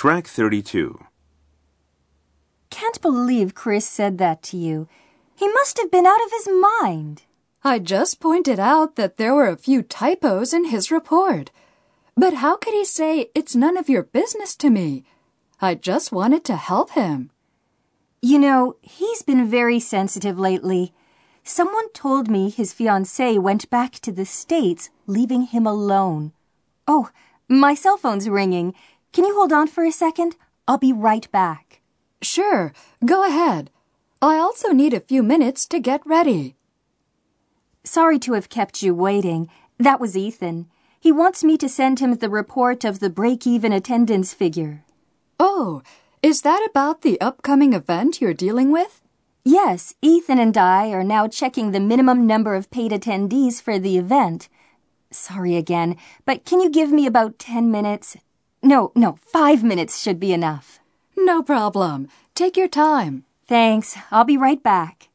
Track 32. Can't believe Chris said that to you. He must have been out of his mind. I just pointed out that there were a few typos in his report. But how could he say it's none of your business to me? I just wanted to help him. You know, he's been very sensitive lately. Someone told me his fiancée went back to the States, leaving him alone. Oh, my cell phone's ringing. Can you hold on for a second? I'll be right back. Sure, go ahead. I also need a few minutes to get ready. Sorry to have kept you waiting. That was Ethan. He wants me to send him the report of the break even attendance figure. Oh, is that about the upcoming event you're dealing with? Yes, Ethan and I are now checking the minimum number of paid attendees for the event. Sorry again, but can you give me about 10 minutes? No, no, five minutes should be enough. No problem. Take your time. Thanks. I'll be right back.